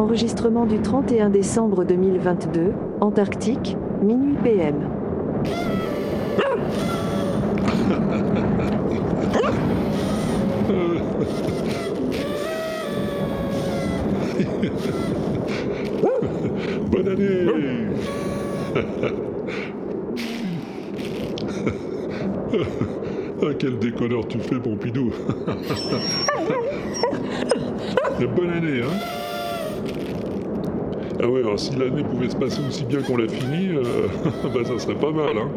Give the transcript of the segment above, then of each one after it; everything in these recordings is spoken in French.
Enregistrement du 31 décembre 2022, Antarctique, minuit PM. Bonne année. Ah, quel déconneur tu fais, Pompidou. Bonne année, hein Ah ouais, alors si l'année pouvait se passer aussi bien qu'on l'a fini, euh, bah ça serait pas mal, hein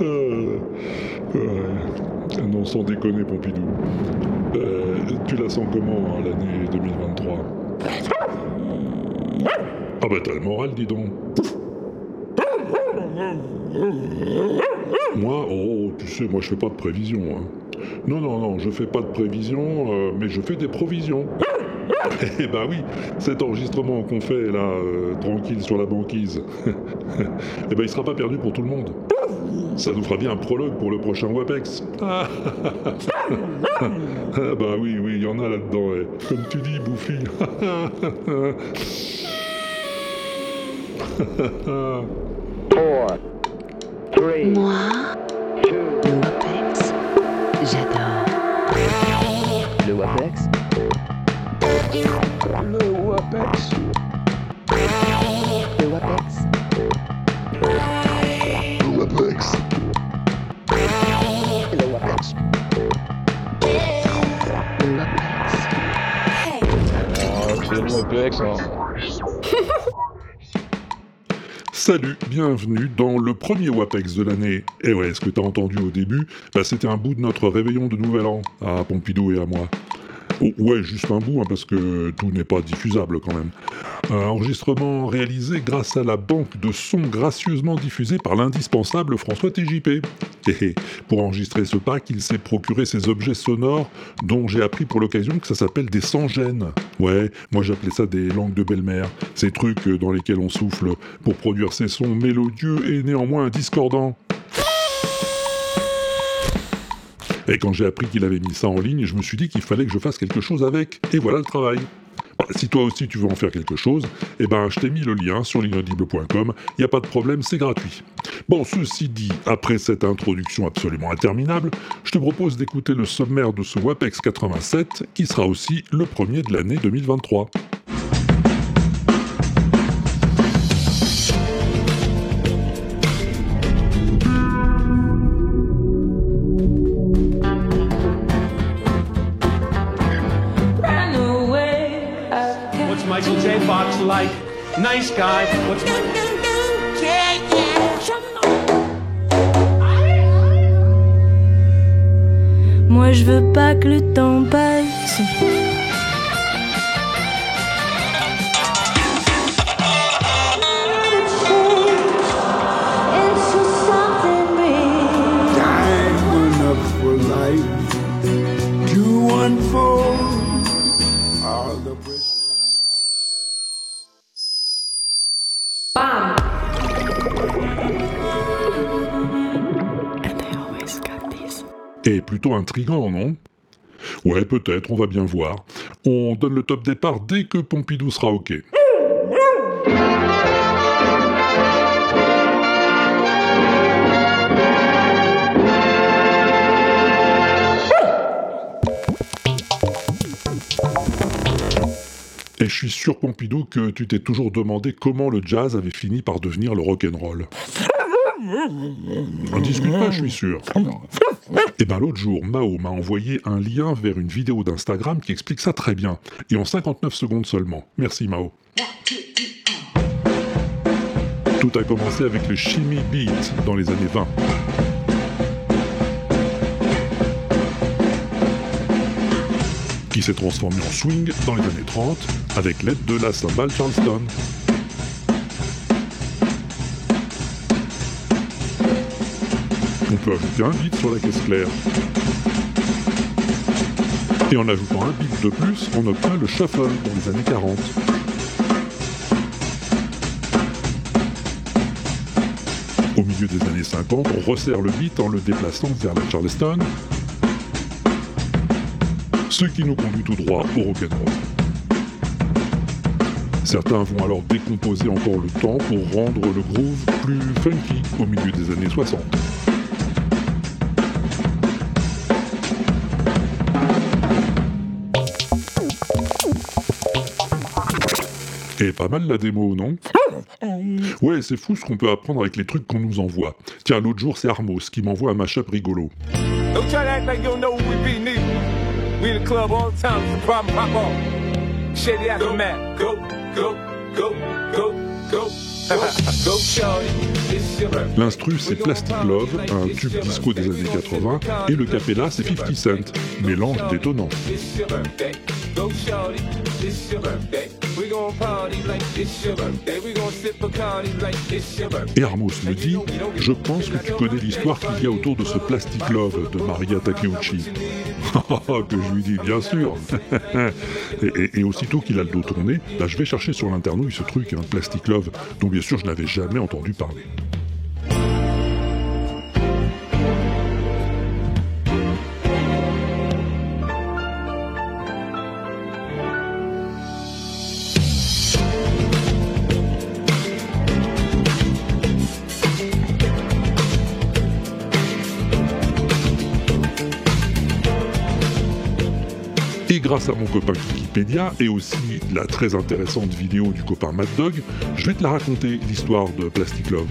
Euh. Non, sans déconner, Pompidou. Euh, tu la sens comment, hein, l'année 2023 Ah bah t'as le moral, dis donc. Moi, oh, tu sais, moi je fais pas de prévision. Hein. Non, non, non, je fais pas de prévision, euh, mais je fais des provisions. Eh ben oui, cet enregistrement qu'on fait là, euh, tranquille sur la banquise, eh ben il sera pas perdu pour tout le monde. Ça nous fera bien un prologue pour le prochain WAPEX. Ah, bah oui, oui, il y en a là-dedans, eh. comme tu dis, Bouffi. four, three, Moi, two, le WAPEX, j'adore. le WAPEX. Le WAPEX. Le WAPEX. Le WAPEX. Le WAPEX. Le WAPEX. le WAPEX, Salut, bienvenue dans le premier WAPEX de l'année. Et ouais, ce que t'as entendu au début, bah, c'était un bout de notre réveillon de Nouvel An, à Pompidou et à moi. Ouais, juste un bout, hein, parce que tout n'est pas diffusable quand même. Un enregistrement réalisé grâce à la banque de sons gracieusement diffusée par l'indispensable François TJP. Hé, pour enregistrer ce pack, il s'est procuré ces objets sonores dont j'ai appris pour l'occasion que ça s'appelle des sans-gènes. Ouais, moi j'appelais ça des langues de belle-mère. Ces trucs dans lesquels on souffle pour produire ces sons mélodieux et néanmoins discordants. Et quand j'ai appris qu'il avait mis ça en ligne, je me suis dit qu'il fallait que je fasse quelque chose avec. Et voilà le travail. Bah, si toi aussi tu veux en faire quelque chose, eh ben je t'ai mis le lien sur l'inaudible.com, il n'y a pas de problème, c'est gratuit. Bon, ceci dit, après cette introduction absolument interminable, je te propose d'écouter le sommaire de ce WAPEX 87, qui sera aussi le premier de l'année 2023. Nice guy. What's Michael... Moi je veux pas que le temps passe. Intrigant, non Ouais, peut-être, on va bien voir. On donne le top départ dès que Pompidou sera OK. Et je suis sûr, Pompidou, que tu t'es toujours demandé comment le jazz avait fini par devenir le rock'n'roll. On discute pas, je suis sûr. Et ben l'autre jour, Mao m'a envoyé un lien vers une vidéo d'Instagram qui explique ça très bien. Et en 59 secondes seulement. Merci Mao. Tout a commencé avec le Shimmy Beat dans les années 20. Qui s'est transformé en swing dans les années 30 avec l'aide de la cymbale Charleston. On peut ajouter un beat sur la caisse claire. Et en ajoutant un beat de plus, on obtient le shuffle dans les années 40. Au milieu des années 50, on resserre le beat en le déplaçant vers la Charleston. ce qui nous conduit tout droit au rock'n'roll. Certains vont alors décomposer encore le temps pour rendre le groove plus funky au milieu des années 60. Et pas mal la démo, non Ouais, c'est fou ce qu'on peut apprendre avec les trucs qu'on nous envoie. Tiens, l'autre jour, c'est Armos qui m'envoie un mashup rigolo. Don't try to act like you don't know who we be, neither. We in the club all the time, it's a problem, pop off. Shady aftermath. Go, go, go, go, go. Go, shorty, birthday. L'instru, c'est Plastic Love, un tube disco des années 80, et le capella, c'est 50 Cent. Mélange détonnant. Et Armos me dit Je pense que tu connais l'histoire qu'il y a autour de ce Plastic Love de Maria Takeuchi. que je lui dis Bien sûr et, et- et aussitôt qu'il a le dos tourné, bah, je vais chercher sur l'internouille ce truc, un Plastic Love, dont bien sûr je n'avais jamais entendu parler. grâce à mon copain Wikipédia et aussi la très intéressante vidéo du copain Mad Dog, je vais te la raconter, l'histoire de Plastic Love.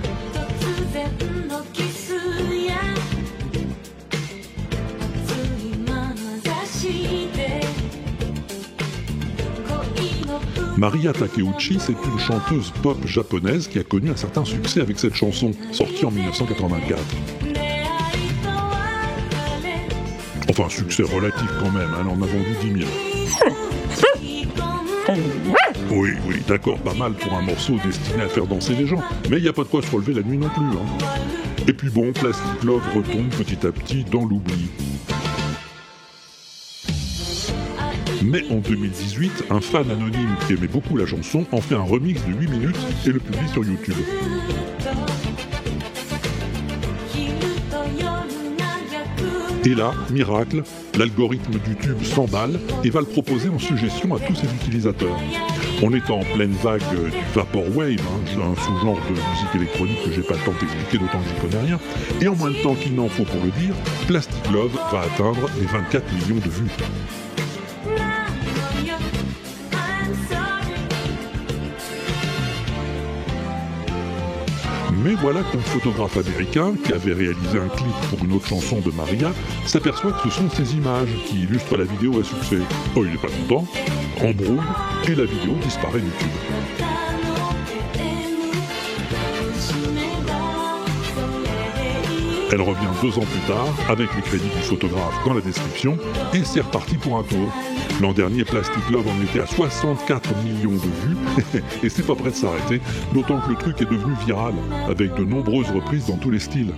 Maria Takeuchi, c'est une chanteuse pop japonaise qui a connu un certain succès avec cette chanson, sortie en 1984. Enfin, succès relatif quand même, hein, on a vendu 10 000. Oui, oui, d'accord, pas mal pour un morceau destiné à faire danser les gens, mais il n'y a pas de quoi se relever la nuit non plus. Hein. Et puis bon, Plastic Love retombe petit à petit dans l'oubli. Mais en 2018, un fan anonyme qui aimait beaucoup la chanson en fait un remix de 8 minutes et le publie sur YouTube. Et là, miracle, l'algorithme du tube s'emballe et va le proposer en suggestion à tous ses utilisateurs. On est en pleine vague du Vaporwave, hein, un sous-genre de musique électronique que j'ai pas le temps d'expliquer d'autant que j'y connais rien, et en moins de temps qu'il n'en faut pour le dire, Plastic Love va atteindre les 24 millions de vues. Mais voilà qu'un photographe américain, qui avait réalisé un clip pour une autre chanson de Maria, s'aperçoit que ce sont ces images qui illustrent la vidéo à succès. Oh, il est pas content, embrouille, et la vidéo disparaît du tube. Elle revient deux ans plus tard, avec les crédits du photographe dans la description, et c'est reparti pour un tour. L'an dernier, Plastic Love en était à 64 millions de vues, et c'est pas prêt de s'arrêter, d'autant que le truc est devenu viral, avec de nombreuses reprises dans tous les styles.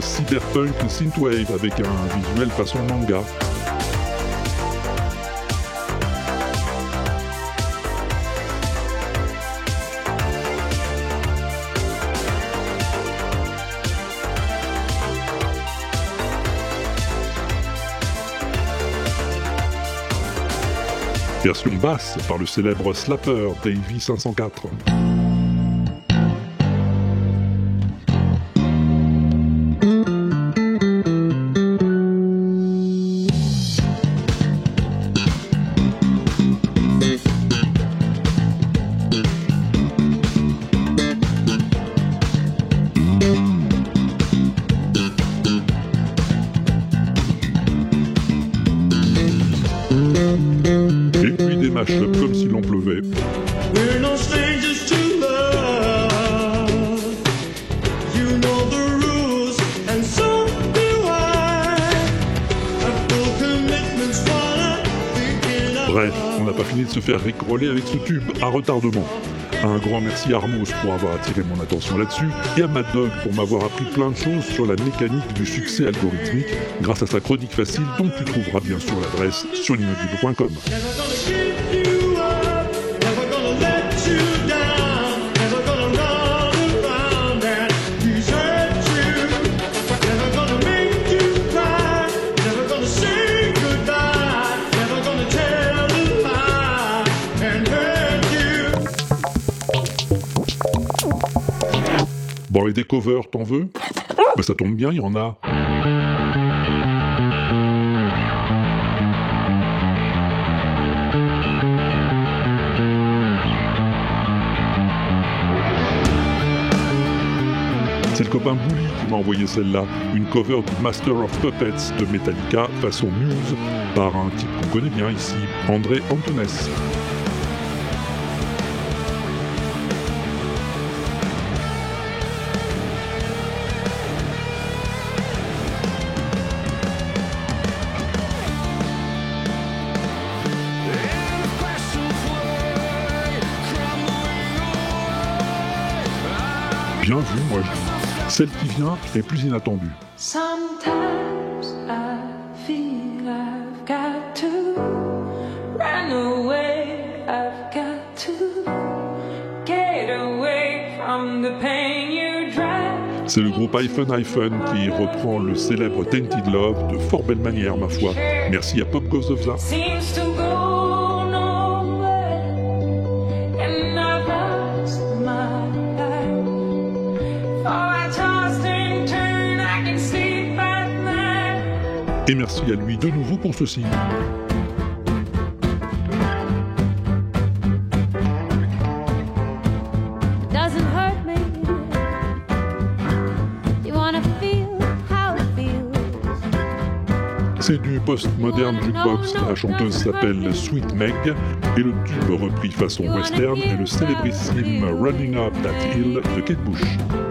Cyberpunk synthwave avec un visuel façon manga. Version basse par le célèbre slapper Davey 504. Faire avec ce tube à retardement. Un grand merci à Armos pour avoir attiré mon attention là-dessus et à Mad Dog pour m'avoir appris plein de choses sur la mécanique du succès algorithmique grâce à sa chronique facile dont tu trouveras bien sûr l'adresse sur l'inaudible.com. Des covers, t'en veux Bah ça tombe bien, il y en a. C'est le copain Bully qui m'a envoyé celle-là, une cover du Master of Puppets de Metallica façon Muse par un type qu'on connaît bien ici, André Antunes. Celle qui vient est plus inattendue. Sometimes I feel I've got to run away. I've got to get away from the pain you drive. C'est le groupe Hyphen Hyphen qui reprend le célèbre Tainted Love de fort belle manière, ma foi. Merci à Pop Goes of That. Et merci à lui de nouveau pour ceci. C'est du post-moderne jukebox. La chanteuse s'appelle Sweet Meg et le tube repris façon western est le célébrissime Running Up That Hill de Kate Bush.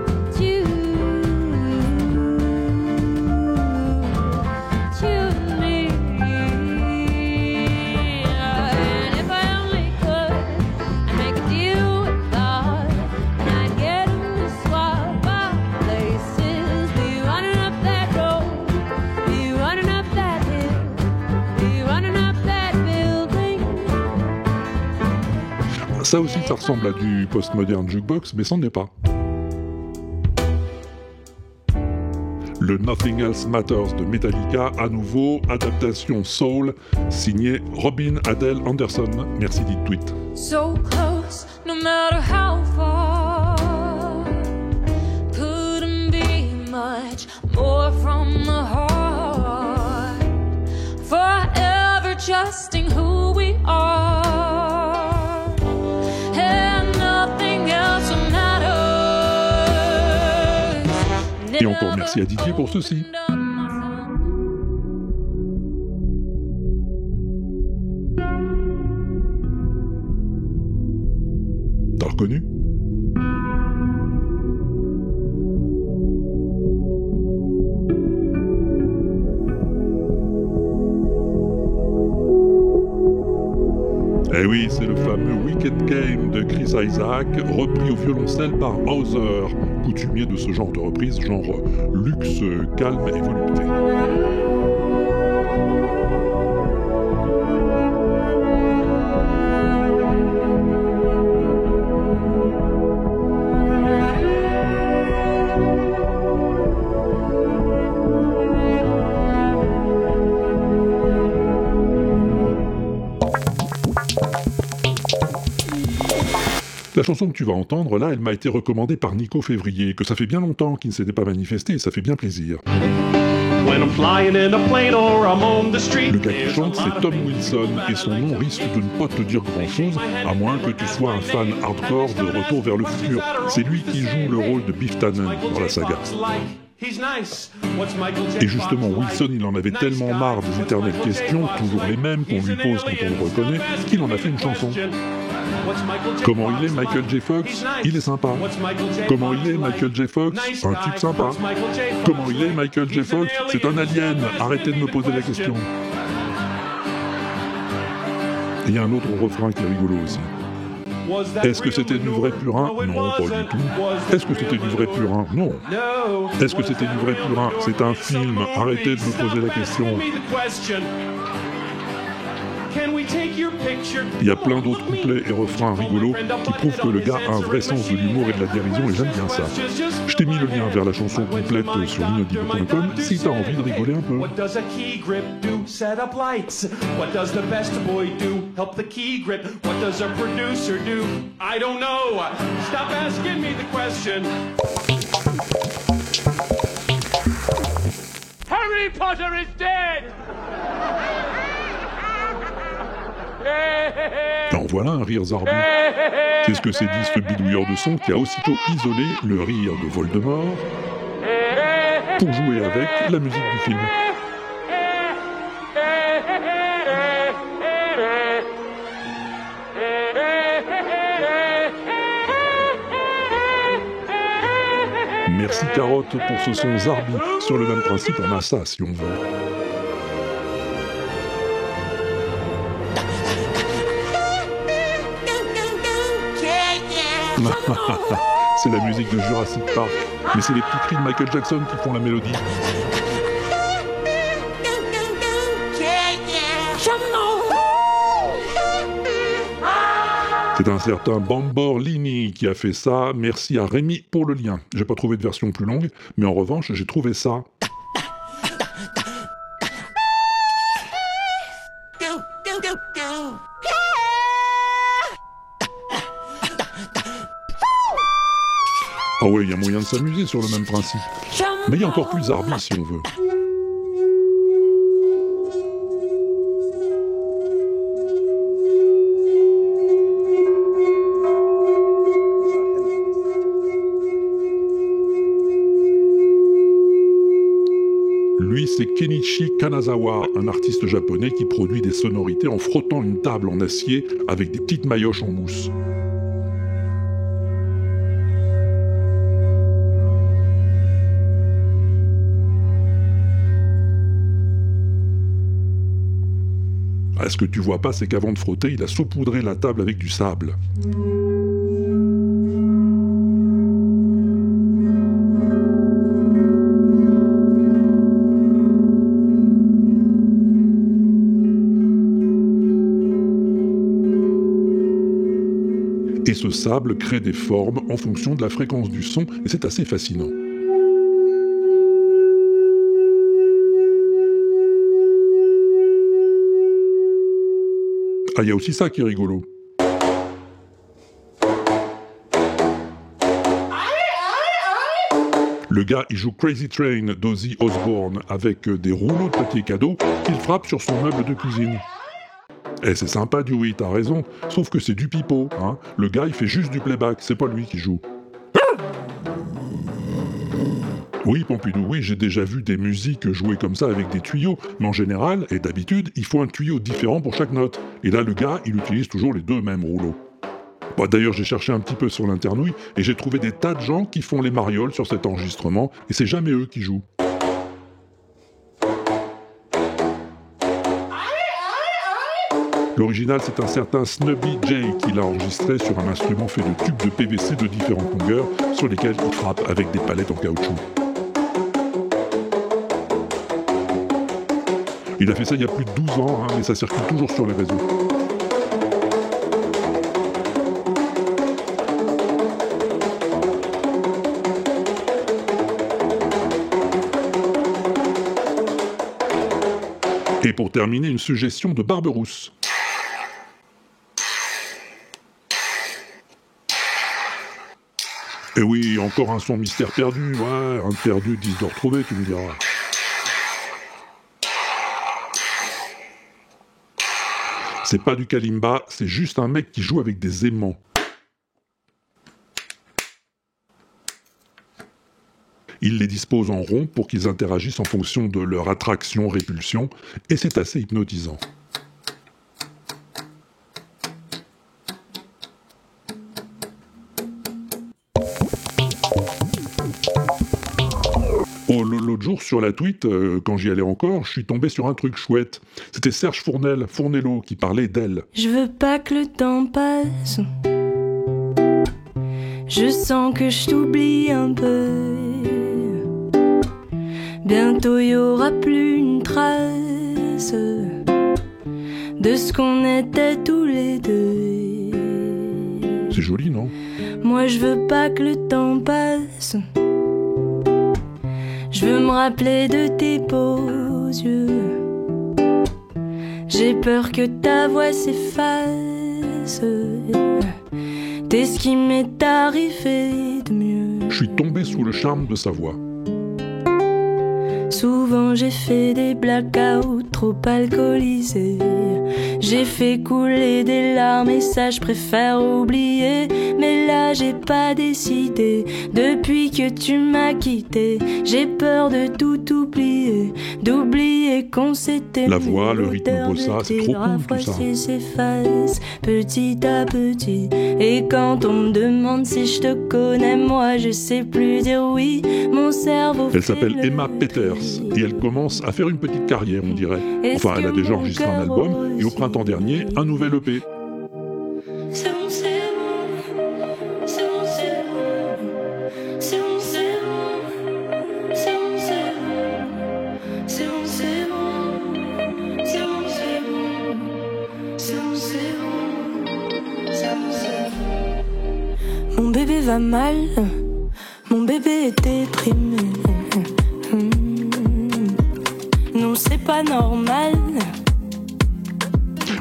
Ça ressemble à du post-moderne jukebox, mais c'en est pas. Le Nothing Else Matters de Metallica, à nouveau, adaptation soul, signé Robin Adele Anderson. Merci dit tweet. So close, no matter how far. Couldn't be much more from the heart. Forever trusting who we are. Encore merci à Didier pour ceci. T'as reconnu? Eh oui, c'est le fameux Wicked Game de Chris Isaac, repris au violoncelle par Hauser, coutumier de ce genre de reprise, genre luxe, calme et volupté. Chanson que tu vas entendre là, elle m'a été recommandée par Nico Février, que ça fait bien longtemps qu'il ne s'était pas manifesté et ça fait bien plaisir. When I'm flying in a plane or I'm on the street. Le gars qui chante, c'est Tom Wilson, et son nom risque de ne pas te dire grand chose, à moins que tu sois un fan hardcore de Retour vers le futur. C'est lui qui joue le rôle de Biff Tannen dans la saga. Et justement, Wilson, il en avait tellement marre des éternelles questions, toujours les mêmes, qu'on lui pose quand on le reconnaît, qu'il en a fait une chanson. Comment il est Michael J. Fox? Il est sympa. Comment il est Michael J. Fox? Un type sympa. Comment il est Michael J. Fox? C'est un alien. Arrêtez de me poser la question. Il y a un autre refrain qui est rigolo aussi. Est-ce que c'était du vrai purin Non, pas du tout. Est-ce que c'était du vrai purin Non. Est-ce que c'était du vrai purin C'est un film. Arrêtez de me poser la question. Il y a plein d'autres couplets et refrains rigolos qui prouvent que le gars a un vrai sens de l'humour et de la dérision et j'aime bien ça. Je t'ai mis le lien vers la chanson complète sur l'inaudible.com si t'as envie de rigoler un peu. What does a key grip do? Set up lights. What does the best boy do? Help the key grip. What does a producer do? I don't know. Stop asking me the question. Harry Potter is dead! En voilà un rire zarbi. Qu'est-ce que c'est dit ce bidouilleur de son qui a aussitôt isolé le rire de Voldemort pour jouer avec la musique du film Merci Carotte pour ce son zarbi. Sur le même principe, on a ça si on veut. c'est la musique de Jurassic Park, mais c'est les petits cris de Michael Jackson qui font la mélodie. C'est un certain Bamborlini qui a fait ça. Merci à Rémi pour le lien. J'ai pas trouvé de version plus longue, mais en revanche, j'ai trouvé ça. Ah ouais, il y a moyen de s'amuser sur le même principe. Mais il y a encore plus zarbi si on veut. Lui, c'est Kenichi Kanazawa, un artiste japonais qui produit des sonorités en frottant une table en acier avec des petites maillotches en mousse. Ce que tu vois pas, c'est qu'avant de frotter, il a saupoudré la table avec du sable. Et ce sable crée des formes en fonction de la fréquence du son, et c'est assez fascinant. Ah, il y a aussi ça qui est rigolo. Le gars, il joue Crazy Train d'Ozzy Osbourne avec euh, des rouleaux de papier cadeau qu'il frappe sur son meuble de cuisine. Eh, c'est sympa, Dewey, t'as raison. Sauf que c'est du pipeau, hein. Le gars, il fait juste du playback, c'est pas lui qui joue. Oui, Pompidou, oui, j'ai déjà vu des musiques jouées comme ça avec des tuyaux, mais en général, et d'habitude, il faut un tuyau différent pour chaque note. Et là, le gars, il utilise toujours les deux mêmes rouleaux. Bah, D'ailleurs, j'ai cherché un petit peu sur l'internouille et j'ai trouvé des tas de gens qui font les marioles sur cet enregistrement, et c'est jamais eux qui jouent. L'original, c'est un certain Snubby J qui l'a enregistré sur un instrument fait de tubes de PVC de différentes longueurs sur lesquels il frappe avec des palettes en caoutchouc. Il a fait ça il y a plus de 12 ans, hein, mais ça circule toujours sur les réseaux. Et pour terminer, une suggestion de Barberousse. Et oui, encore un son mystère perdu, ouais, un perdu, 10 de retrouver, tu me diras. C'est pas du kalimba, c'est juste un mec qui joue avec des aimants. Il les dispose en rond pour qu'ils interagissent en fonction de leur attraction-répulsion, et c'est assez hypnotisant. Jour, sur la tweet, euh, quand j'y allais encore, je suis tombé sur un truc chouette. C'était Serge Fournel, Fournello, qui parlait d'elle. Je veux pas que le temps passe. Je sens que je t'oublie un peu. Bientôt y aura plus une trace de ce qu'on était tous les deux. C'est joli, non? Moi je veux pas que le temps passe. Je veux me rappeler de tes beaux yeux. J'ai peur que ta voix s'efface. T'es ce qui m'est arrivé de mieux. Je suis tombé sous le charme de sa voix. Souvent j'ai fait des blackouts trop alcoolisés. J'ai fait couler des larmes et ça je préfère oublier. Mais là j'ai pas décidé. Depuis que tu m'as quitté, j'ai peur de tout oublier. D'oublier qu'on s'était La voix, le rythme bossa, c'est trop cool, tout ça. s'efface petit à petit. Et quand on me demande si je te connais, moi je sais plus dire oui. Mon cerveau. Elle s'appelle le Emma Peters et elle commence à faire une petite carrière, on dirait. Enfin, elle a déjà enregistré un album et au aussi dernier un nouvel EP. Mon bébé va mal, mon bébé est déprimé. Hmm. Non, c'est pas normal.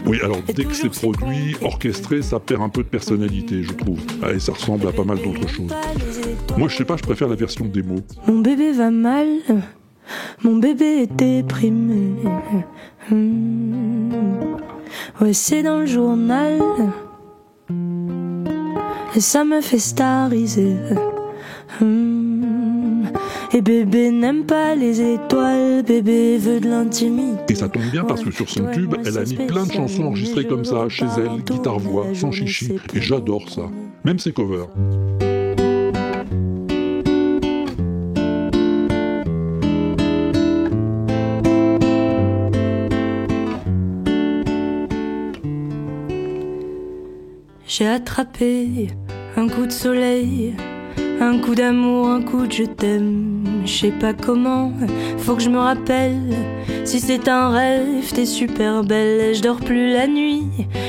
Oui, alors dès que c'est produit, orchestré, ça perd un peu de personnalité, je trouve. Ah, et ça ressemble à pas mal d'autres choses. Moi, je sais pas, je préfère la version démo. Mon bébé va mal, mon bébé est déprimé. Hmm. Ouais, c'est dans le journal. Et ça me fait stariser. Hmm. Et bébé n'aime pas les étoiles, bébé veut de l'intimité. Et ça tombe bien parce que sur son tube, elle a mis plein de chansons enregistrées comme ça, chez elle, guitare-voix, sans chichi. Et j'adore ça. Même ses covers. J'ai attrapé un coup de soleil, un coup d'amour, un coup de je t'aime. Je sais pas comment, faut que je me rappelle. Si c'est un rêve, t'es super belle. Je dors plus la nuit,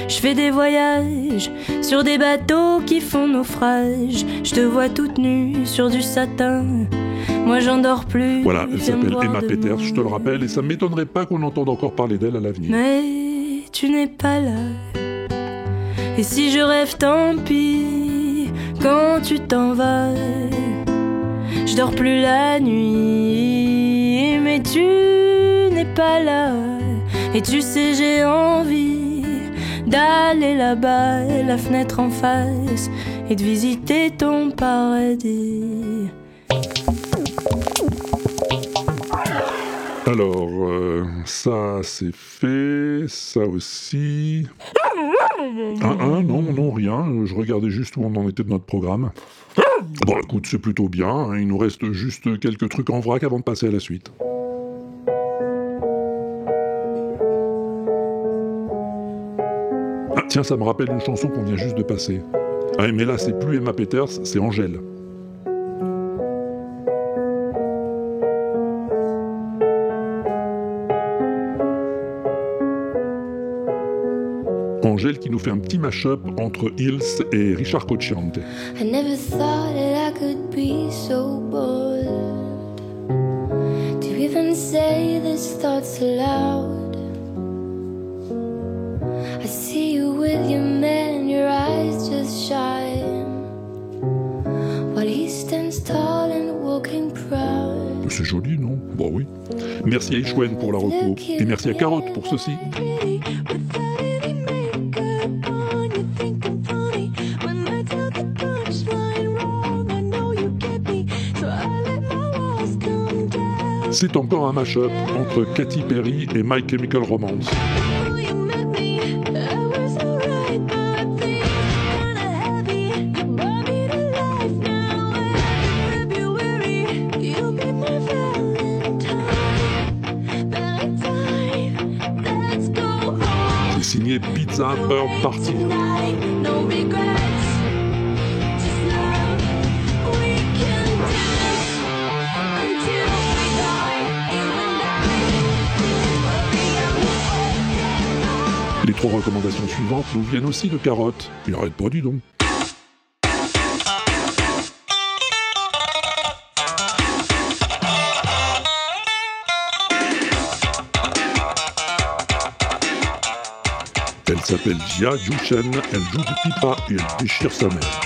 je fais des voyages sur des bateaux qui font naufrage. Je te vois toute nue sur du satin. Moi j'en dors plus. Voilà, elle s'appelle Emma. Peters, je te le rappelle, et ça m'étonnerait pas qu'on entende encore parler d'elle à l'avenir. Mais tu n'es pas là. Et si je rêve, tant pis. Quand tu t'en vas, je dors plus la nuit. Mais tu n'es pas là. Et tu sais, j'ai envie d'aller là-bas, la fenêtre en face, et de visiter ton paradis. Alors, euh, ça c'est fait, ça aussi. Ah, ah, non, non, rien. Je regardais juste où on en était de notre programme. Bon, écoute, c'est plutôt bien. hein. Il nous reste juste quelques trucs en vrac avant de passer à la suite. Ah, tiens, ça me rappelle une chanson qu'on vient juste de passer. Ah, mais là, c'est plus Emma Peters, c'est Angèle. Angèle qui nous fait un petit mash-up entre Hills et Richard Cocciante. I never thought that I could be so bold to even say these thoughts aloud. I see you with your man, your eyes just shine while he stands tall and walking proud. C'est joli, non? Bon, oui. Merci à Ishwen pour la reco. Et merci à Carotte pour ceci. C'est encore un mash-up entre Katy Perry et My Chemical Romance. C'est signé Pizza Bird Party. Trois recommandations suivantes nous viennent aussi de Carotte. Il arrête pas, dis donc. Elle s'appelle Jia Yushen, elle joue du pipa et elle déchire sa mère.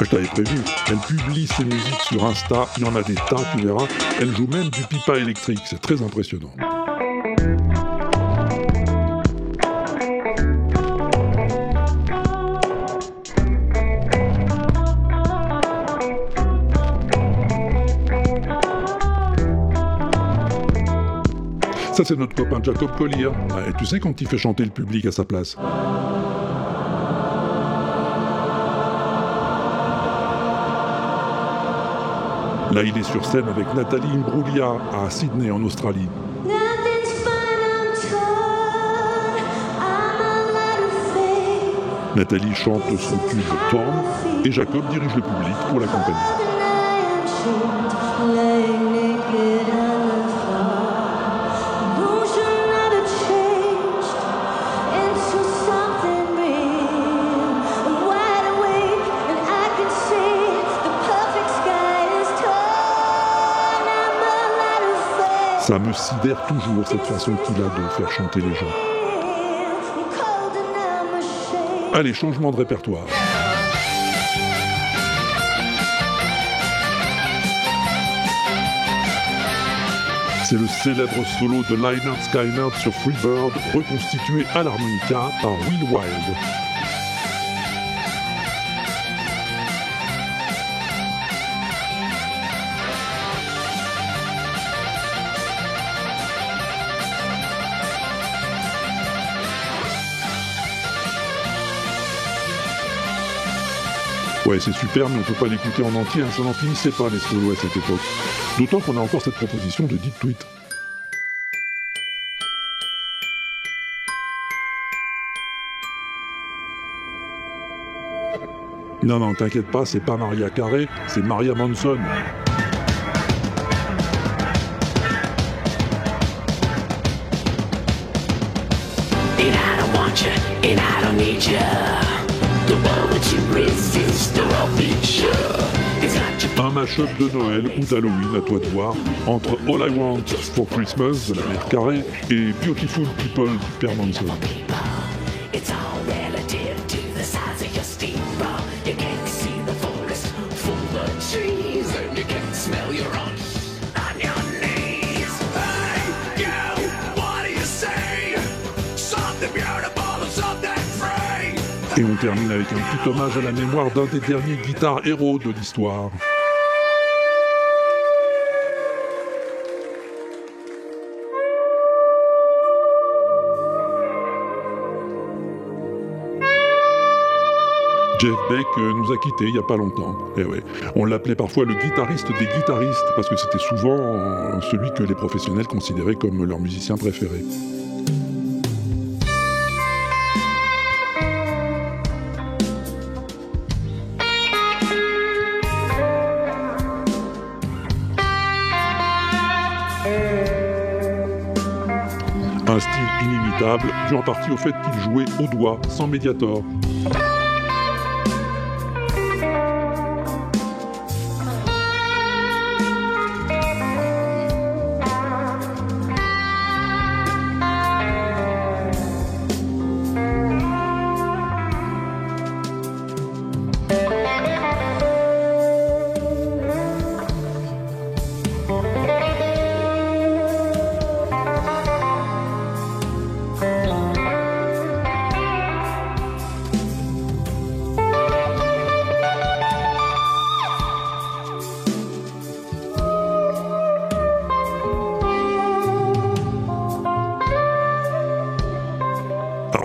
Je t'avais prévu, elle publie ses musiques sur Insta, il y en a des tas, tu verras. Elle joue même du pipa électrique, c'est très impressionnant. Ça, c'est notre copain Jacob Collier. Ouais, tu sais quand il fait chanter le public à sa place. Là, il est sur scène avec Nathalie Imbruglia à Sydney, en Australie. Nathalie chante son tube Torn et Jacob dirige le public pour l'accompagner. Ça me sidère toujours cette façon qu'il a de faire chanter les gens. Allez, changement de répertoire. C'est le célèbre solo de Lynyrd Skynyrd sur Freebird, reconstitué à l'harmonica par Will Wild. Ouais, c'est super, mais on peut pas l'écouter en entier, hein, ça n'en finissait pas les solos à cette époque. D'autant qu'on a encore cette proposition de Deep Tweet. Non, non, t'inquiète pas, c'est pas Maria Carré, c'est Maria Manson. I don't want you, and I don't need you. The moment you Un mashup de Noël ou d'Halloween, à toi de voir, entre All I Want for Christmas de la mère Carré et Beautiful People du père. Et on termine avec un petit hommage à la mémoire d'un des derniers guitares héros de l'histoire. Jeff Beck euh, nous a quittés il n'y a pas longtemps. Ouais. On l'appelait parfois le guitariste des guitaristes parce que c'était souvent euh, celui que les professionnels considéraient comme leur musicien préféré. Un style inimitable, dû en partie au fait qu'il jouait au doigt, sans médiator.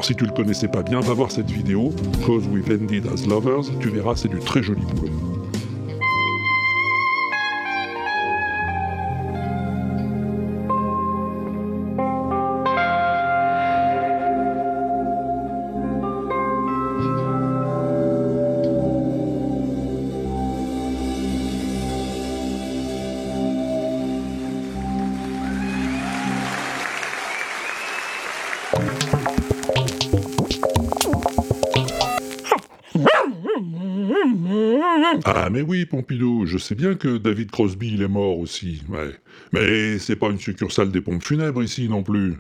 Alors si tu le connaissais pas bien, va voir cette vidéo, Cause We've Ended as Lovers, tu verras, c'est du très joli boulot. Mais oui, Pompidou, je sais bien que David Crosby il est mort aussi, ouais. Mais c'est pas une succursale des pompes funèbres ici non plus.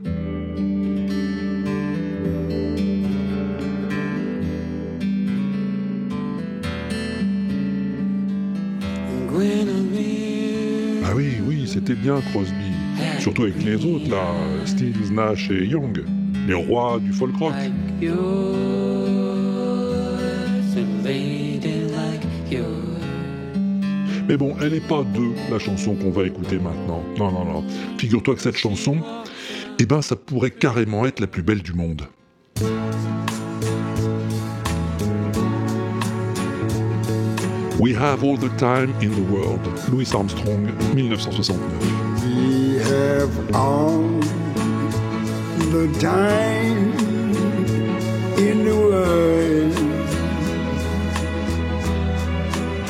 Ah oui, oui, c'était bien Crosby. Surtout avec les autres là, Stills, Nash et Young, les rois du folk rock. Mais bon, elle n'est pas de la chanson qu'on va écouter maintenant. Non, non, non. Figure-toi que cette chanson, eh ben, ça pourrait carrément être la plus belle du monde. We have all the time in the world. Louis Armstrong, 1969. We have all the time in the world.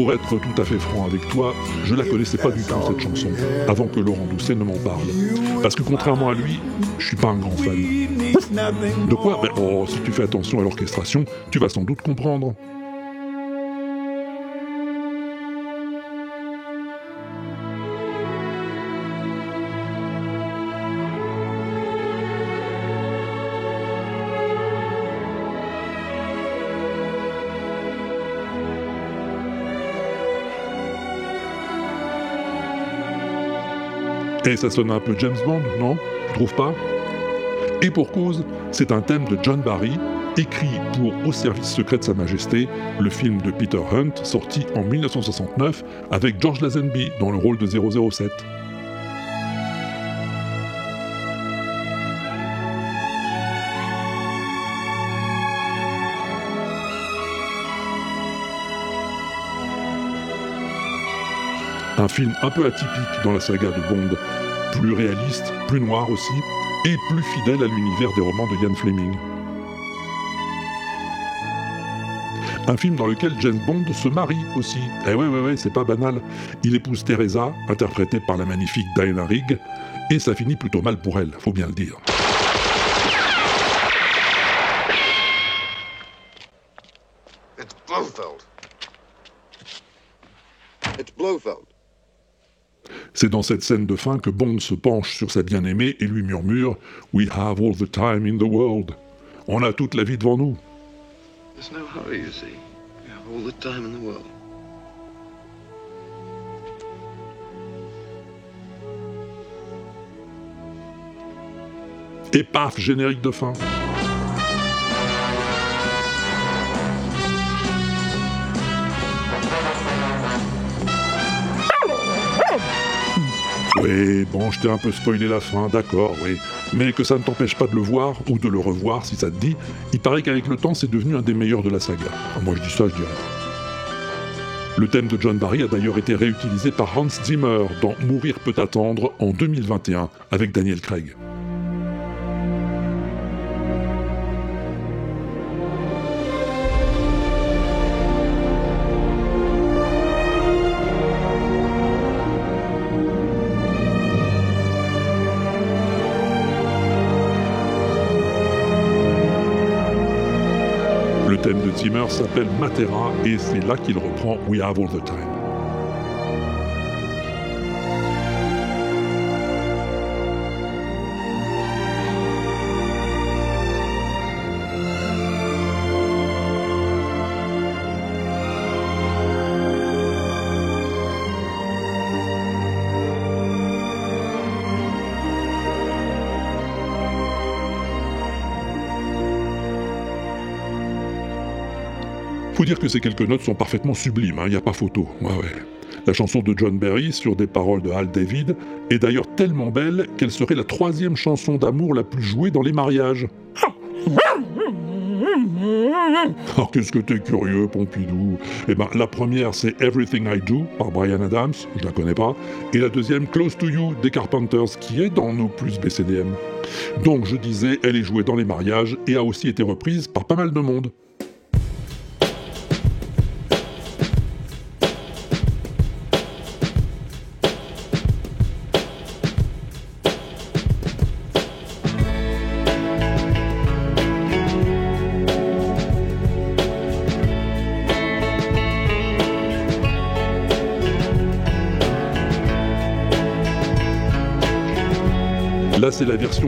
Pour être tout à fait franc avec toi, je la connaissais pas du tout cette chanson, avant que Laurent Doucet ne m'en parle. Parce que contrairement à lui, je suis pas un grand fan. De quoi? Ben, oh, si tu fais attention à l'orchestration, tu vas sans doute comprendre. Et ça sonne un peu James Bond, non? Tu trouves pas? Et pour cause, c'est un thème de John Barry, écrit pour Au service secret de Sa Majesté, le film de Peter Hunt, sorti en 1969 avec George Lazenby dans le rôle de 007. Un film un peu atypique dans la saga de Bond, plus réaliste, plus noir aussi, et plus fidèle à l'univers des romans de Ian Fleming. Un film dans lequel James Bond se marie aussi. Eh ouais, ouais, ouais, c'est pas banal. Il épouse Teresa, interprétée par la magnifique Diana Rigg, et ça finit plutôt mal pour elle, faut bien le dire. It's Blofeld. It's Blofeld. C'est dans cette scène de fin que Bond se penche sur sa bien-aimée et lui murmure We have all the time in the world. On a toute la vie devant nous. There's no hurry, you see. You have all the time in the world. Et paf, générique de fin. Oui, bon, je t'ai un peu spoilé la fin, d'accord, oui. Mais que ça ne t'empêche pas de le voir ou de le revoir si ça te dit, il paraît qu'avec le temps, c'est devenu un des meilleurs de la saga. Ah, Moi, je dis ça, je dis rien. Le thème de John Barry a d'ailleurs été réutilisé par Hans Zimmer dans Mourir peut attendre en 2021 avec Daniel Craig. Zimmer s'appelle Matera et c'est là qu'il reprend We Have All the Time. Faut dire que ces quelques notes sont parfaitement sublimes, il n'y a pas photo. La chanson de John Barry, sur des paroles de Hal David, est d'ailleurs tellement belle qu'elle serait la troisième chanson d'amour la plus jouée dans les mariages. Oh, qu'est-ce que t'es curieux, Pompidou Eh ben, la première, c'est Everything I Do par Brian Adams, je la connais pas, et la deuxième, Close to You des Carpenters, qui est dans nos plus BCDM. Donc, je disais, elle est jouée dans les mariages et a aussi été reprise par pas mal de monde.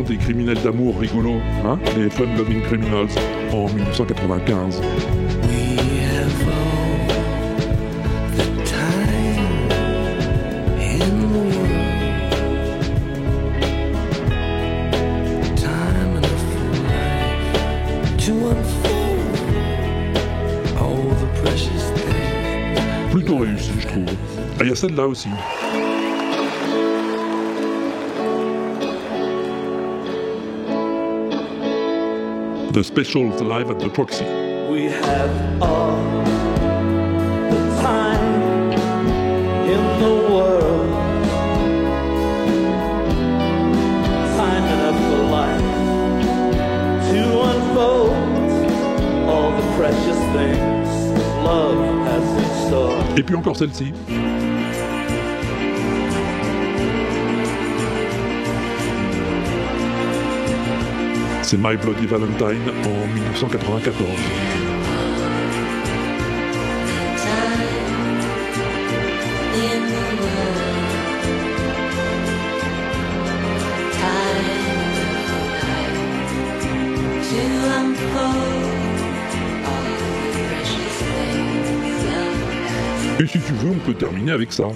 Des criminels d'amour rigolos, hein, les Fun Loving Criminals, en 1995. Plutôt réussi, je trouve. Ah, il y a celle-là aussi. The Specials Live at the Proxy. We have all the time in the world. Time enough for life to unfold all the precious things love has in store. Et puis encore celle-ci. C'est My Bloody Valentine en 1994. in the world. Time to unfold all the precious things love has. Et si tu veux, on peut terminer avec ça.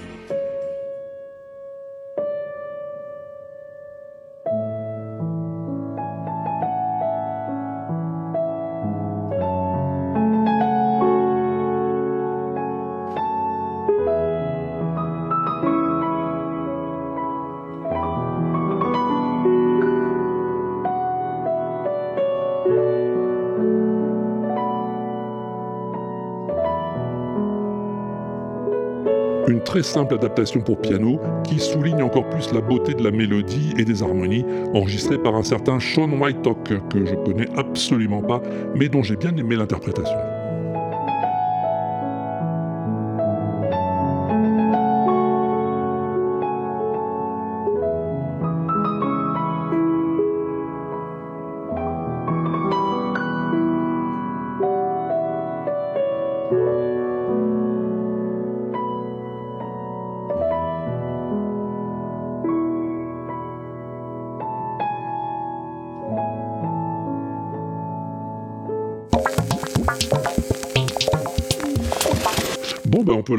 Une très simple adaptation pour piano qui souligne encore plus la beauté de la mélodie et des harmonies, enregistrée par un certain Sean Whitehock, que je connais absolument pas, mais dont j'ai bien aimé l'interprétation.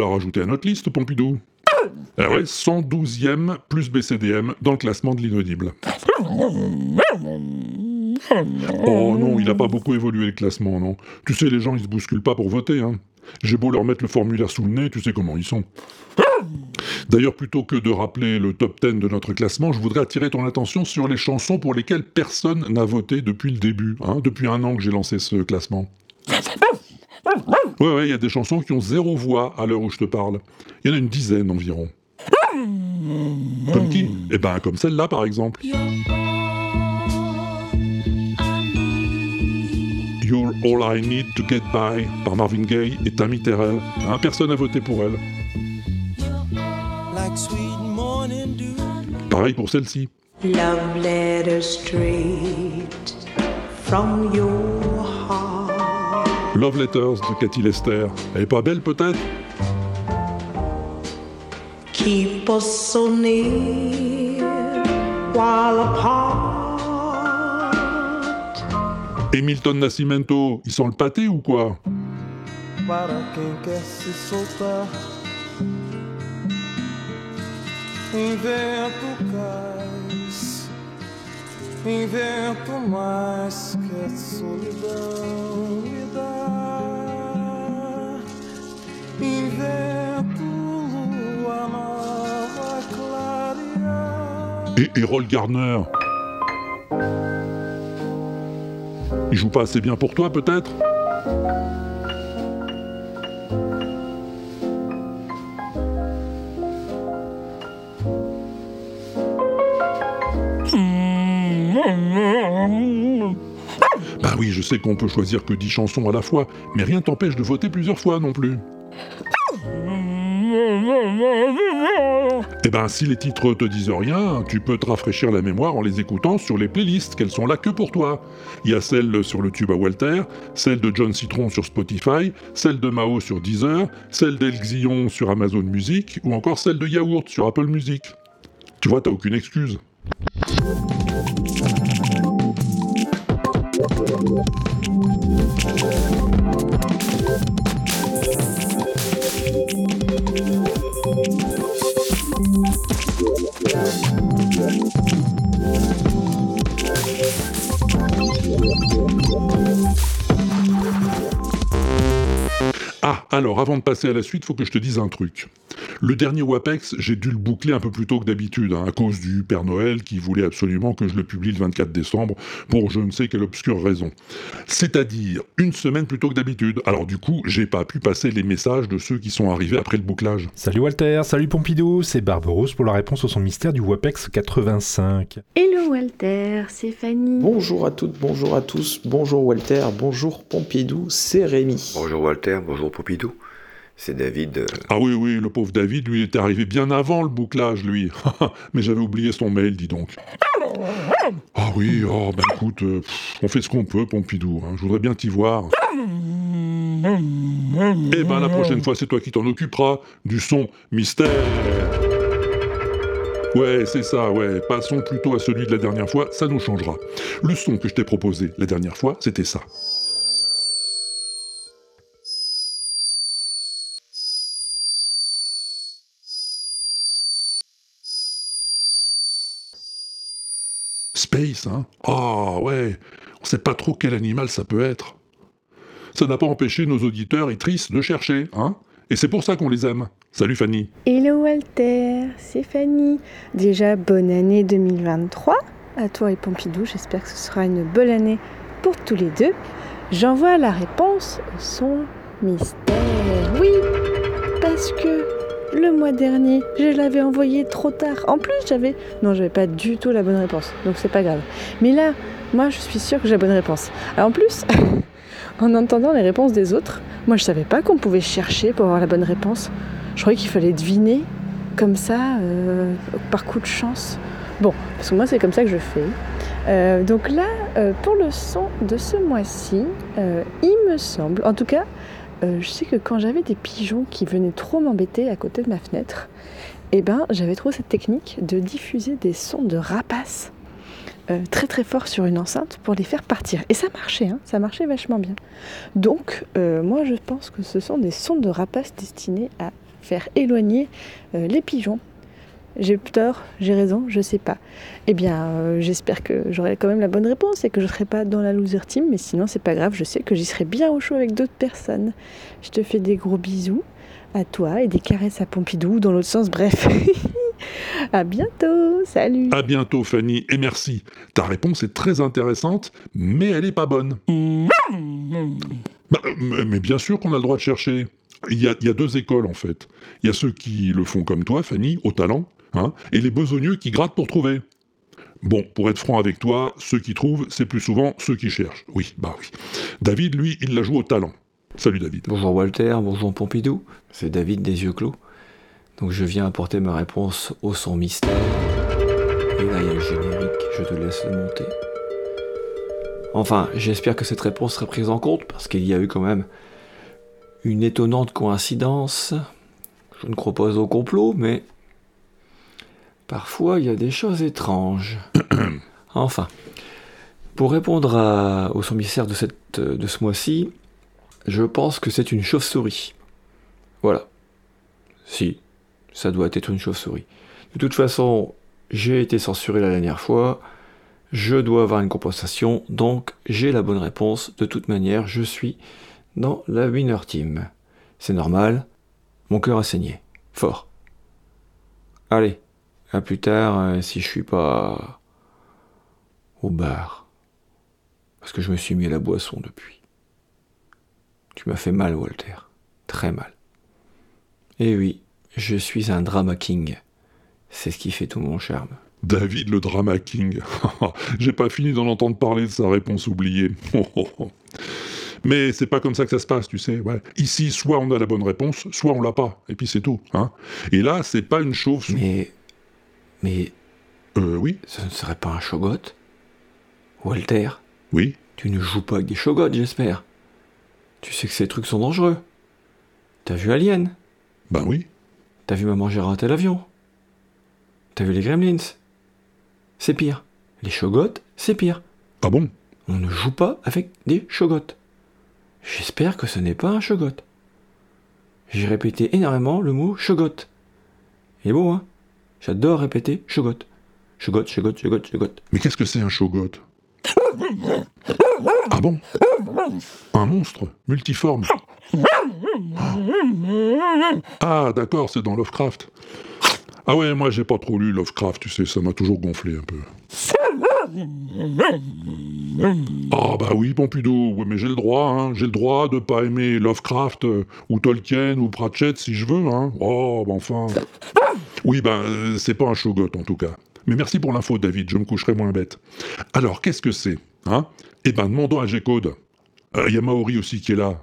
Rajouter à notre liste, Pompidou. Ah ouais, 112e plus BCDM dans le classement de l'inaudible. Oh non, il a pas beaucoup évolué le classement, non. Tu sais, les gens, ils se bousculent pas pour voter, hein. J'ai beau leur mettre le formulaire sous le nez, tu sais comment ils sont. D'ailleurs, plutôt que de rappeler le top 10 de notre classement, je voudrais attirer ton attention sur les chansons pour lesquelles personne n'a voté depuis le début, hein, depuis un an que j'ai lancé ce classement. Ouais, ouais, il y a des chansons qui ont zéro voix à l'heure où je te parle. Il y en a une dizaine environ. Comme qui Eh ben, comme celle-là, par exemple. You're All I Need to Get By par Marvin Gaye et Tammy Terrell. Hein, personne n'a voté pour elle. Pareil pour celle-ci. Love letter straight from your. Love Letters de Cathy Lester. Elle est pas belle peut-être? Keep us so near while apart. Et Milton Nascimento, ils sont le pâté ou quoi? Para quem quer se soltar. Invento cais, invento mais que a solidão me dá. Et Errol Garner. Il joue pas assez bien pour toi, peut-être? Bah oui, je sais qu'on peut choisir que 10 chansons à la fois, mais rien t'empêche de voter plusieurs fois non plus. Eh ben, si les titres te disent rien, tu peux te rafraîchir la mémoire en les écoutant sur les playlists, qu'elles sont là que pour toi. Il y a celle sur le tube à Walter, celle de John Citron sur Spotify, celle de Mao sur Deezer, celle d'El Xion sur Amazon Music, ou encore celle de Yaourt sur Apple Music. Tu vois, t'as aucune excuse. Ah, alors avant de passer à la suite, faut que je te dise un truc. Le dernier WAPEX, j'ai dû le boucler un peu plus tôt que d'habitude, hein, à cause du Père Noël qui voulait absolument que je le publie le 24 décembre, pour je ne sais quelle obscure raison. C'est-à-dire une semaine plus tôt que d'habitude. Alors du coup, j'ai pas pu passer les messages de ceux qui sont arrivés après le bouclage. Salut Walter, salut Pompidou, c'est Barberousse pour la réponse au son mystère du WAPEX 85. Hello Walter, c'est Fanny. Bonjour à toutes, bonjour à tous, bonjour Walter, bonjour Pompidou, c'est Rémi. Bonjour Walter, bonjour Pompidou. C'est David. euh, Ah oui, oui, le pauvre David, lui, était arrivé bien avant le bouclage, lui. Mais j'avais oublié son mail, dis donc. Ah oui, oh, ben écoute, euh, on fait ce qu'on peut, Pompidou. hein, Je voudrais bien t'y voir. Eh ben, la prochaine fois, c'est toi qui t'en occuperas du son mystère. Ouais, c'est ça, ouais. Passons plutôt à celui de la dernière fois, ça nous changera. Le son que je t'ai proposé la dernière fois, c'était ça. Space, hein Ah ouais, on sait pas trop quel animal ça peut être. Ça n'a pas empêché nos auditeurs et tristes de chercher, hein Et c'est pour ça qu'on les aime. Salut Fanny. Hello Walter, c'est Fanny. Déjà, bonne année 2023 à toi et Pompidou. J'espère que ce sera une bonne année pour tous les deux. J'envoie la réponse au son mystère. Oui, parce que le mois dernier, je l'avais envoyé trop tard. En plus, j'avais. Non, j'avais pas du tout la bonne réponse. Donc c'est pas grave. Mais là, moi, je suis sûre que j'ai la bonne réponse. Alors, en plus, en entendant les réponses des autres, moi, je savais pas qu'on pouvait chercher pour avoir la bonne réponse. Je croyais qu'il fallait deviner comme ça, euh, par coup de chance. Bon, parce que moi, c'est comme ça que je fais. Euh, donc là, euh, pour le son de ce mois-ci, il me semble, en tout cas, euh, je sais que quand j'avais des pigeons qui venaient trop m'embêter à côté de ma fenêtre, eh ben, j'avais trouvé cette technique de diffuser des sons de rapaces euh, très très forts sur une enceinte pour les faire partir. Et ça marchait, hein, ça marchait vachement bien. Donc, euh, moi, je pense que ce sont des sons de rapaces destinés à faire éloigner les pigeons. J'ai tort, j'ai raison, je sais pas. Eh bien, euh, j'espère que j'aurai quand même la bonne réponse et que je serai pas dans la loser team, mais sinon c'est pas grave, je sais que j'y serai bien au chaud avec d'autres personnes. Je te fais des gros bisous à toi et des caresses à Pompidou dans l'autre sens, bref. à bientôt, salut. À bientôt Fanny, et merci. Ta réponse est très intéressante, mais elle est pas bonne. Bah, mais mais bien sûr qu'on a le droit de chercher. Il y a deux écoles en fait. Il y a ceux qui le font comme toi, Fanny, au talent, hein, et les besogneux qui grattent pour trouver. Bon, pour être franc avec toi, ceux qui trouvent, c'est plus souvent ceux qui cherchent. Oui, bah oui. David, lui, il la joue au talent. Salut David. Bonjour Walter, bonjour Pompidou, c'est David des yeux clos. Donc je viens apporter ma réponse au son mystère. Et là il y a le générique, je te laisse le monter. Enfin, j'espère que cette réponse sera prise en compte parce qu'il y a eu quand même une étonnante coïncidence. Je ne crois pas au complot, mais parfois il y a des choses étranges. enfin, pour répondre à- au son mystère de, cette, de ce mois-ci, je pense que c'est une chauve-souris. Voilà. Si, ça doit être une chauve-souris. De toute façon, j'ai été censuré la dernière fois. Je dois avoir une compensation, donc j'ai la bonne réponse. De toute manière, je suis dans la winner team. C'est normal, mon cœur a saigné. Fort. Allez, à plus tard euh, si je suis pas au bar. Parce que je me suis mis à la boisson depuis. Tu m'as fait mal, Walter. Très mal. Et oui, je suis un drama king. C'est ce qui fait tout mon charme. David le Drama King. J'ai pas fini d'en entendre parler de sa réponse oubliée. Mais c'est pas comme ça que ça se passe, tu sais. Ouais. Ici, soit on a la bonne réponse, soit on l'a pas. Et puis c'est tout. Hein. Et là, c'est pas une chauve. Mais. Mais. Euh, oui. Ce ne serait pas un shogot? Walter? Oui. Tu ne joues pas avec des shogots, j'espère. Tu sais que ces trucs sont dangereux. T'as vu Alien? Ben oui. T'as vu Maman j'ai raté l'avion T'as vu les Gremlins? C'est pire. Les shogots, c'est pire. Ah bon? On ne joue pas avec des shogots. J'espère que ce n'est pas un shogot. J'ai répété énormément le mot shogot. Il est beau, hein J'adore répéter shogot. Shogot, shogot, shogot, shogot. Mais qu'est-ce que c'est un shogot? Ah bon? Un monstre multiforme. Ah d'accord, c'est dans Lovecraft. Ah ouais, moi j'ai pas trop lu Lovecraft, tu sais, ça m'a toujours gonflé un peu. Ah bah oui, Pompidou, mais j'ai le droit, hein, j'ai le droit de pas aimer Lovecraft euh, ou Tolkien ou Pratchett si je veux, hein. Oh, bah enfin. Oui, ben euh, c'est pas un shogot en tout cas. Mais merci pour l'info, David, je me coucherai moins bête. Alors, qu'est-ce que c'est, hein? Eh ben, demandons à G-Code. Il y a Maori aussi qui est là.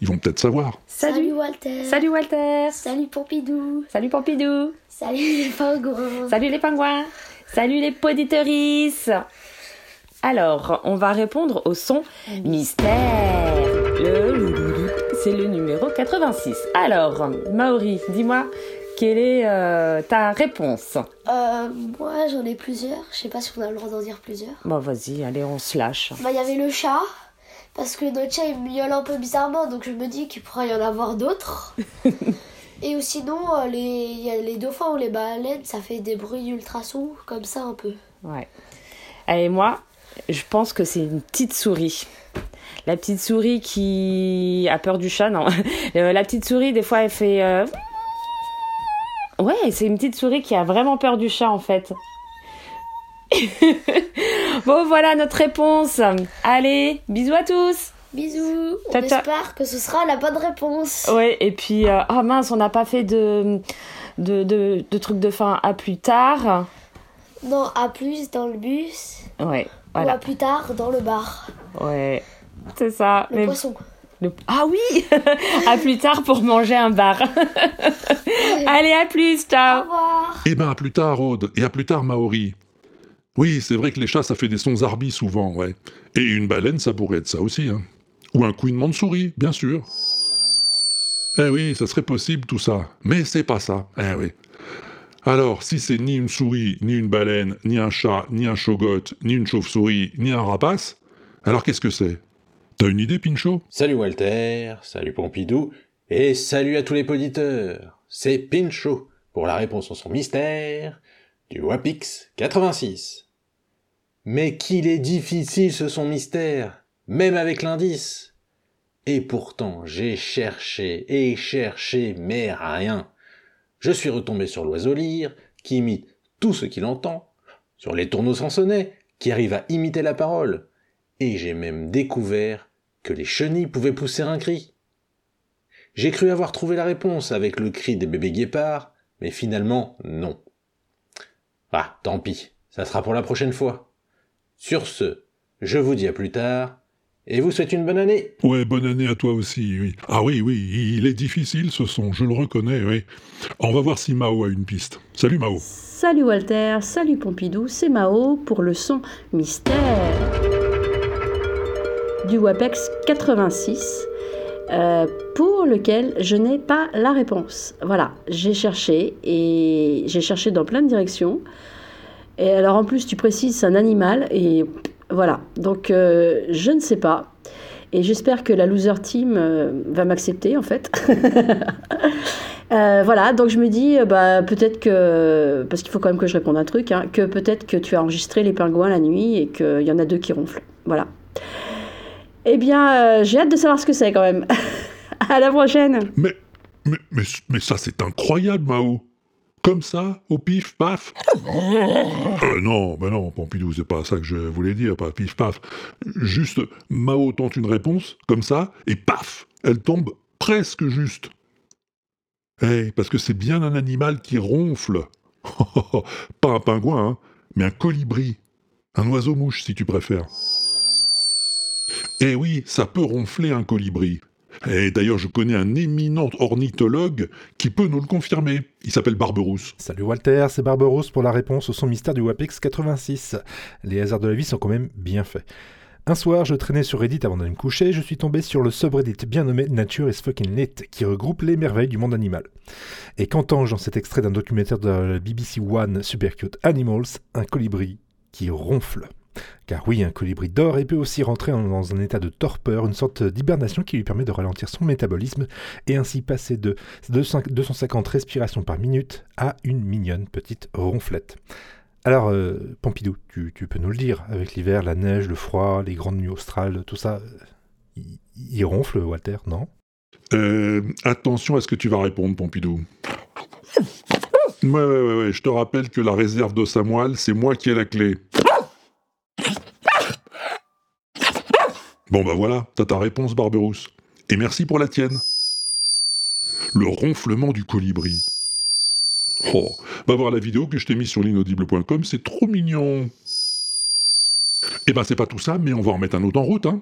Ils vont peut-être savoir. Salut. Walter. Salut Walter. Salut Pompidou. Salut Pompidou. Salut les pingouins. Salut les pingouins. Salut les poditorices. Alors, on va répondre au son mystère. Le c'est le numéro 86. Alors, Maori, dis-moi, quelle est euh, ta réponse? Euh, moi j'en ai plusieurs. Je sais pas si on a le droit d'en dire plusieurs. Bon, vas-y, allez, on se lâche. Bah, il y avait le chat. Parce que notre chat il miaule un peu bizarrement, donc je me dis qu'il pourrait y en avoir d'autres. Et ou sinon, euh, les, il y a les dauphins ou les baleines, ça fait des bruits d'ultrasons, comme ça un peu. Ouais. Et moi, je pense que c'est une petite souris. La petite souris qui a peur du chat, non. La petite souris, des fois, elle fait. Ouais, c'est une petite souris qui a vraiment peur du chat, en fait. bon, voilà notre réponse. Allez, bisous à tous. Bisous. On espère que ce sera la bonne réponse. Ouais, et puis, euh, oh mince, on n'a pas fait de, de, de, de trucs de fin à plus tard. Non, à plus dans le bus. Ouais, Ou à voilà. plus tard dans le bar. Ouais, c'est ça. Le Mais- poisson. Le- Ah oui À plus tard pour manger un bar. Allez, à plus, ciao Eh ben, à plus tard, Aude, et à plus tard, Maori. Oui, c'est vrai que les chats, ça fait des sons arbis souvent, ouais. Et une baleine, ça pourrait être ça aussi, hein. Ou un couinement de souris, bien sûr. Eh oui, ça serait possible tout ça. Mais c'est pas ça, eh oui. Alors, si c'est ni une souris, ni une baleine, ni un chat, ni un shogot, ni une chauve-souris, ni un rapace, alors qu'est-ce que c'est? T'as une idée, Pincho Salut Walter, salut Pompidou, et salut à tous les poditeurs. C'est Pincho pour la réponse au son mystère du Wapix 86. Mais qu'il est difficile ce son mystère, même avec l'indice. Et pourtant j'ai cherché et cherché, mais rien. Je suis retombé sur l'oiseau lyre, qui imite tout ce qu'il entend, sur les tourneaux sans sonnet, qui arrivent à imiter la parole, et j'ai même découvert que les chenilles pouvaient pousser un cri. J'ai cru avoir trouvé la réponse avec le cri des bébés guépards, mais finalement, non. Ah, tant pis, ça sera pour la prochaine fois. Sur ce, je vous dis à plus tard, et vous souhaite une bonne année. Ouais, bonne année à toi aussi, oui. Ah oui, oui, il est difficile ce son, je le reconnais, oui. On va voir si Mao a une piste. Salut Mao. Salut Walter, salut Pompidou, c'est Mao pour le son mystère du WAPEX 86 euh, pour lequel je n'ai pas la réponse. Voilà, j'ai cherché et j'ai cherché dans plein de directions. Et alors en plus tu précises un animal et voilà, donc euh, je ne sais pas. Et j'espère que la loser team euh, va m'accepter en fait. Voilà, donc je me dis, bah, peut-être que, parce qu'il faut quand même que je réponde à un truc, hein, que peut-être que tu as enregistré les pingouins la nuit et qu'il y en a deux qui ronflent. Voilà. Eh bien, euh, j'ai hâte de savoir ce que c'est quand même. à la prochaine. Mais, mais, mais, mais ça c'est incroyable Mao. Comme ça, au pif, paf Euh, Non, ben non, Pompidou, c'est pas ça que je voulais dire, pas pif, paf. Juste, Mao tente une réponse, comme ça, et paf Elle tombe presque juste. Eh, parce que c'est bien un animal qui ronfle. pas un pingouin, hein, mais un colibri. Un oiseau-mouche, si tu préfères. Eh oui, ça peut ronfler un colibri. Et d'ailleurs, je connais un éminent ornithologue qui peut nous le confirmer. Il s'appelle Barberousse. Salut Walter, c'est Barberousse pour la réponse au son mystère du WAPEX 86. Les hasards de la vie sont quand même bien faits. Un soir, je traînais sur Reddit avant d'aller me coucher, je suis tombé sur le subreddit bien nommé Nature is fucking lit, qui regroupe les merveilles du monde animal. Et qu'entends-je dans cet extrait d'un documentaire de la BBC One Super Cute Animals Un colibri qui ronfle. Car oui, un colibri dort et peut aussi rentrer en- dans un état de torpeur, une sorte d'hibernation qui lui permet de ralentir son métabolisme et ainsi passer de 200 250 respirations par minute à une mignonne petite ronflette. Alors, euh, Pompidou, tu, peux nous le dire, avec l'hiver, la neige, le froid, les grandes nuits australes, tout ça, euh, il, il ronfle, Walter, non? Euh, attention à ce que tu vas répondre, Pompidou. Ouais, ouais, ouais, je te rappelle que la réserve de sa moelle, c'est moi qui ai la clé. Bon bah voilà, t'as ta réponse, Barberousse. Et merci pour la tienne. Le ronflement du colibri. Oh, va voir la vidéo que je t'ai mise sur l'inaudible.com, c'est trop mignon. Eh ben c'est pas tout ça, mais on va en mettre un autre en route, hein.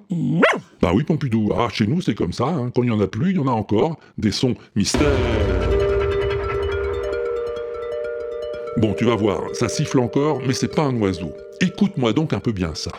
Bah oui, Pompidou. Ah, chez nous, c'est comme ça. hein. Quand il y en a plus, il y en a encore. Des sons mystères. Bon, tu vas voir, ça siffle encore, mais c'est pas un oiseau. Écoute-moi donc un peu bien ça.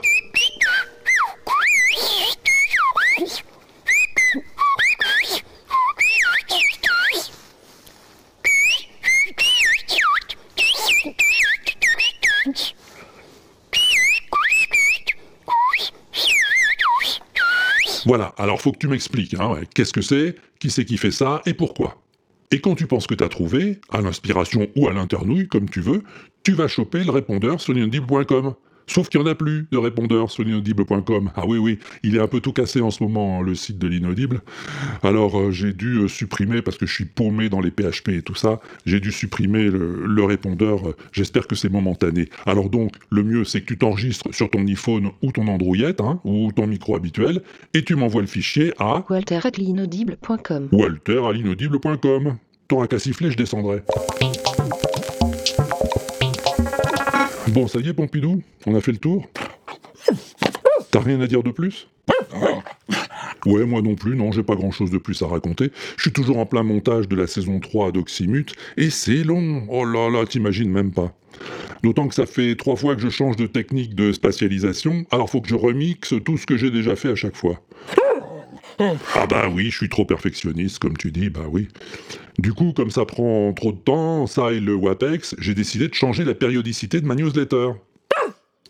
Voilà, alors faut que tu m'expliques, hein, qu'est-ce que c'est, qui c'est qui fait ça? Et pourquoi? Et quand tu penses que t'as trouvé, à l'inspiration ou à l'internouille, comme tu veux, tu vas choper le répondeur l'inaudible.com. Sauf qu'il n'y en a plus de répondeur sur l'inaudible.com. Ah oui, oui, il est un peu tout cassé en ce moment, le site de l'inaudible. Alors euh, j'ai dû euh, supprimer, parce que je suis paumé dans les PHP et tout ça, j'ai dû supprimer le, le répondeur. euh, J'espère que c'est momentané. Alors donc, le mieux, c'est que tu t'enregistres sur ton iPhone ou ton Android, hein, ou ton micro habituel, et tu m'envoies le fichier à Walter at l'inaudible.com. walter à l'inaudible.com. T'auras qu'à siffler, je descendrai. Bon, ça y est, Pompidou On a fait le tour T'as rien à dire de plus? Ouais, moi non plus, non, j'ai pas grand chose de plus à raconter. Je suis toujours en plein montage de la saison 3 d'Oxymute, et c'est long Oh là là, t'imagines même pas. D'autant que ça fait trois fois que je change de technique de spatialisation, alors faut que je remixe tout ce que j'ai déjà fait à chaque fois. Ah bah oui, je suis trop perfectionniste, comme tu dis, bah oui. Du coup, comme ça prend trop de temps, ça et le WAPEX, j'ai décidé de changer la périodicité de ma newsletter.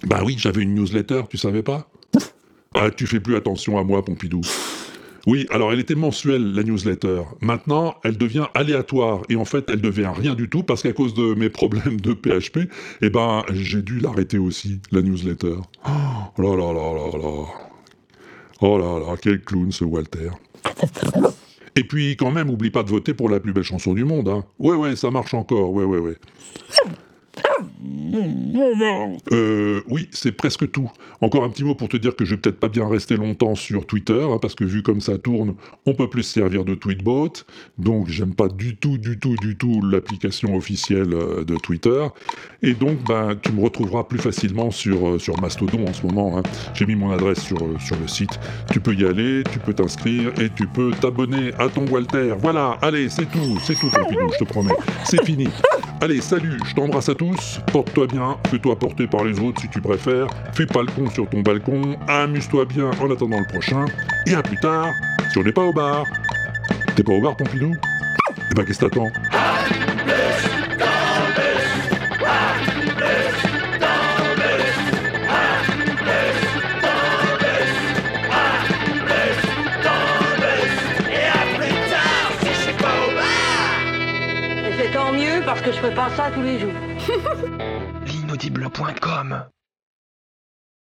Bah oui, j'avais une newsletter, tu savais pas? Ah, tu fais plus attention à moi, Pompidou. Oui, alors elle était mensuelle, la newsletter. Maintenant, elle devient aléatoire, et en fait, elle devient rien du tout, parce qu'à cause de mes problèmes de PHP, eh ben, j'ai dû l'arrêter aussi, la newsletter. Oh là là là là là. Oh là là, quel clown ce Walter. Et puis quand même, oublie pas de voter pour la plus belle chanson du monde, hein. Ouais ouais, ça marche encore, ouais ouais ouais. Euh, oui, c'est presque tout. Encore un petit mot pour te dire que je vais peut-être pas bien rester longtemps sur Twitter, hein, parce que vu comme ça tourne, on peut plus se servir de Tweetbot, donc j'aime pas du tout, du tout, du tout l'application officielle euh, de Twitter, et donc ben, tu me retrouveras plus facilement sur, euh, Mastodon en ce moment. hein. J'ai mis mon adresse sur, sur le site. Tu peux y aller, tu peux t'inscrire et tu peux t'abonner à ton Walter. Voilà, allez, c'est tout, c'est tout, je te promets. C'est fini. Allez, salut, je t'embrasse à tous, porte-toi bien, fais-toi porter par les autres si tu préfères, fais pas le con sur ton balcon, amuse-toi bien en attendant le prochain, et à plus tard, si on n'est pas au bar. T'es pas au bar, Pompidou? Eh ben, qu'est-ce que t'attends? Parce que je fais pas ça tous les jours. L'inaudible.com